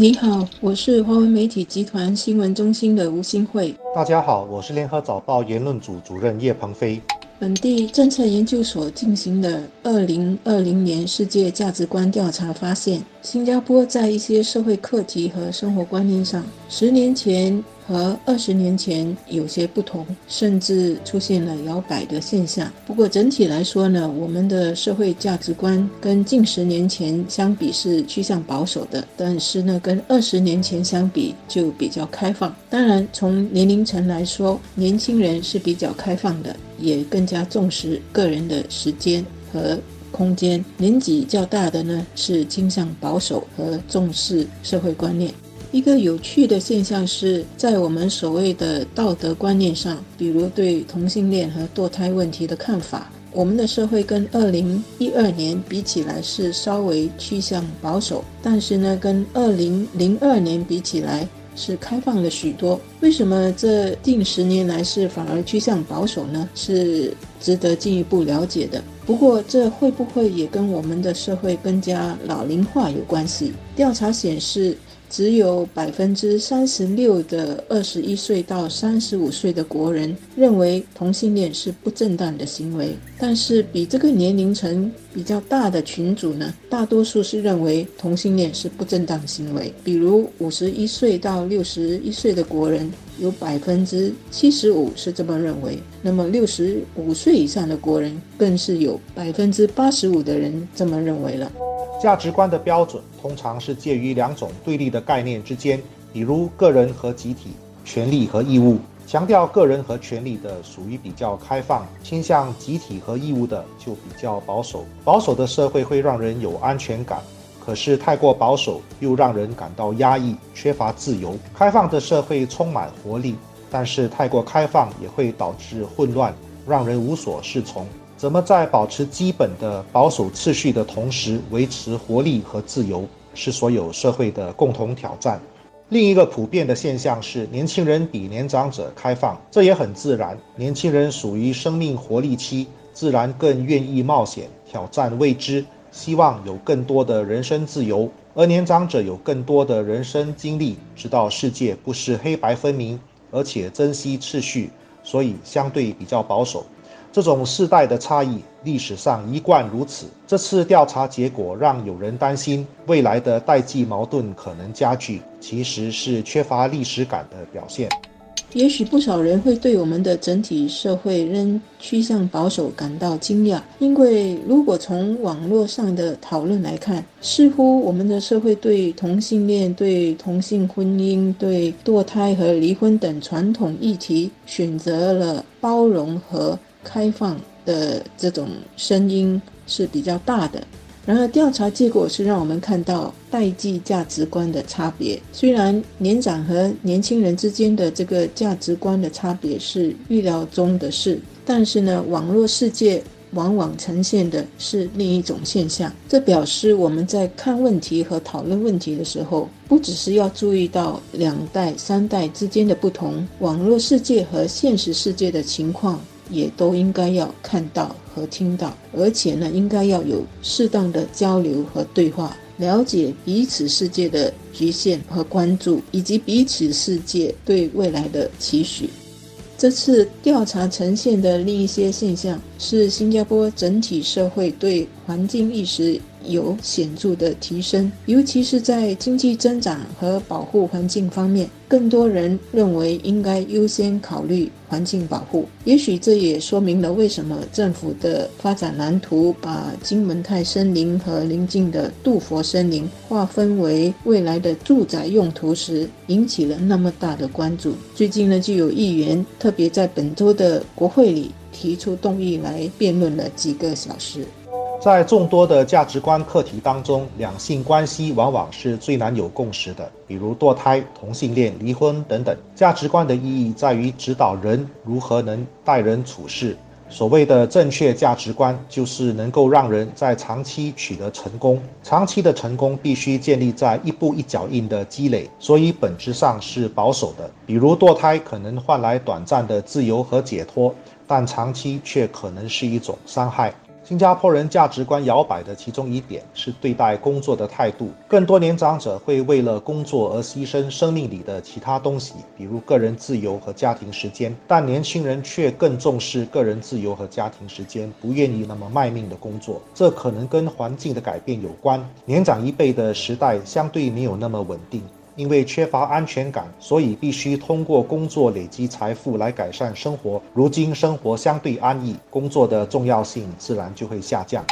你好，我是华文媒体集团新闻中心的吴新慧。大家好，我是联合早报言论组主任叶鹏飞。本地政策研究所进行的二零二零年世界价值观调查发现，新加坡在一些社会课题和生活观念上，十年前和二十年前有些不同，甚至出现了摇摆的现象。不过整体来说呢，我们的社会价值观跟近十年前相比是趋向保守的，但是呢，跟二十年前相比就比较开放。当然，从年龄层来说，年轻人是比较开放的。也更加重视个人的时间和空间。年纪较大的呢，是倾向保守和重视社会观念。一个有趣的现象是在我们所谓的道德观念上，比如对同性恋和堕胎问题的看法，我们的社会跟二零一二年比起来是稍微趋向保守，但是呢，跟二零零二年比起来。是开放了许多，为什么这近十年来是反而趋向保守呢？是值得进一步了解的。不过，这会不会也跟我们的社会更加老龄化有关系？调查显示。只有百分之三十六的二十一岁到三十五岁的国人认为同性恋是不正当的行为，但是比这个年龄层比较大的群组呢，大多数是认为同性恋是不正当行为。比如五十一岁到六十一岁的国人，有百分之七十五是这么认为；那么六十五岁以上的国人，更是有百分之八十五的人这么认为了。价值观的标准通常是介于两种对立的概念之间，比如个人和集体、权利和义务。强调个人和权利的属于比较开放，倾向集体和义务的就比较保守。保守的社会会让人有安全感，可是太过保守又让人感到压抑，缺乏自由。开放的社会充满活力，但是太过开放也会导致混乱，让人无所适从。怎么在保持基本的保守秩序的同时维持活力和自由，是所有社会的共同挑战。另一个普遍的现象是，年轻人比年长者开放，这也很自然。年轻人属于生命活力期，自然更愿意冒险、挑战未知，希望有更多的人生自由；而年长者有更多的人生经历，知道世界不是黑白分明，而且珍惜秩序，所以相对比较保守。这种世代的差异，历史上一贯如此。这次调查结果让有人担心，未来的代际矛盾可能加剧，其实是缺乏历史感的表现。也许不少人会对我们的整体社会仍趋向保守感到惊讶，因为如果从网络上的讨论来看，似乎我们的社会对同性恋、对同性婚姻、对堕胎和离婚等传统议题选择了包容和。开放的这种声音是比较大的，然而调查结果是让我们看到代际价值观的差别。虽然年长和年轻人之间的这个价值观的差别是预料中的事，但是呢，网络世界往往呈现的是另一种现象。这表示我们在看问题和讨论问题的时候，不只是要注意到两代、三代之间的不同，网络世界和现实世界的情况。也都应该要看到和听到，而且呢，应该要有适当的交流和对话，了解彼此世界的局限和关注，以及彼此世界对未来的期许。这次调查呈现的另一些现象是，新加坡整体社会对环境意识。有显著的提升，尤其是在经济增长和保护环境方面，更多人认为应该优先考虑环境保护。也许这也说明了为什么政府的发展蓝图把金门泰森林和邻近的杜佛森林划分为未来的住宅用途时，引起了那么大的关注。最近呢，就有议员特别在本周的国会里提出动议来辩论了几个小时。在众多的价值观课题当中，两性关系往往是最难有共识的，比如堕胎、同性恋、离婚等等。价值观的意义在于指导人如何能待人处事。所谓的正确价值观，就是能够让人在长期取得成功。长期的成功必须建立在一步一脚印的积累，所以本质上是保守的。比如堕胎可能换来短暂的自由和解脱，但长期却可能是一种伤害。新加坡人价值观摇摆的其中一点是对待工作的态度。更多年长者会为了工作而牺牲生命里的其他东西，比如个人自由和家庭时间。但年轻人却更重视个人自由和家庭时间，不愿意那么卖命的工作。这可能跟环境的改变有关。年长一辈的时代相对没有那么稳定。因为缺乏安全感，所以必须通过工作累积财富来改善生活。如今生活相对安逸，工作的重要性自然就会下降。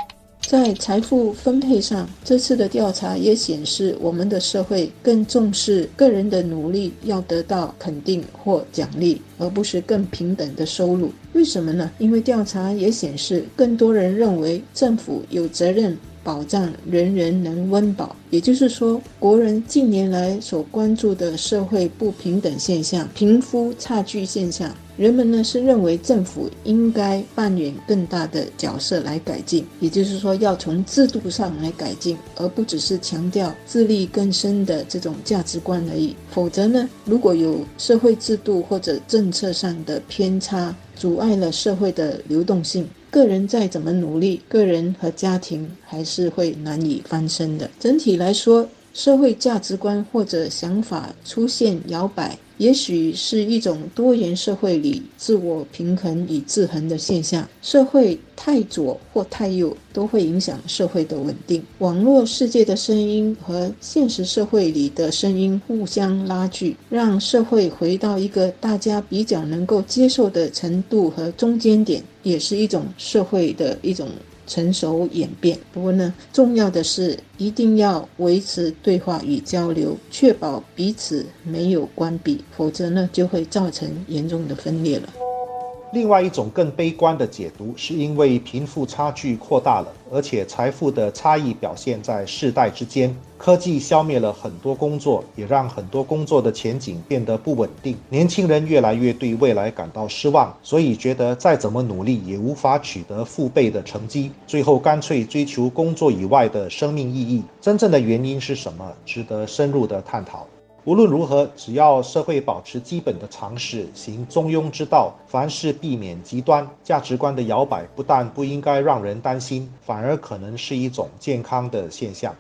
在财富分配上，这次的调查也显示，我们的社会更重视个人的努力要得到肯定或奖励，而不是更平等的收入。为什么呢？因为调查也显示，更多人认为政府有责任。保障人人能温饱，也就是说，国人近年来所关注的社会不平等现象、贫富差距现象，人们呢是认为政府应该扮演更大的角色来改进，也就是说，要从制度上来改进，而不只是强调自力更生的这种价值观而已。否则呢，如果有社会制度或者政策上的偏差，阻碍了社会的流动性。个人再怎么努力，个人和家庭还是会难以翻身的。整体来说，社会价值观或者想法出现摇摆。也许是一种多元社会里自我平衡与制衡的现象。社会太左或太右都会影响社会的稳定。网络世界的声音和现实社会里的声音互相拉锯，让社会回到一个大家比较能够接受的程度和中间点，也是一种社会的一种。成熟演变。不过呢，重要的是一定要维持对话与交流，确保彼此没有关闭，否则呢，就会造成严重的分裂了。另外一种更悲观的解读，是因为贫富差距扩大了，而且财富的差异表现在世代之间。科技消灭了很多工作，也让很多工作的前景变得不稳定。年轻人越来越对未来感到失望，所以觉得再怎么努力也无法取得父辈的成绩，最后干脆追求工作以外的生命意义。真正的原因是什么？值得深入的探讨。无论如何，只要社会保持基本的常识，行中庸之道，凡事避免极端价值观的摇摆，不但不应该让人担心，反而可能是一种健康的现象。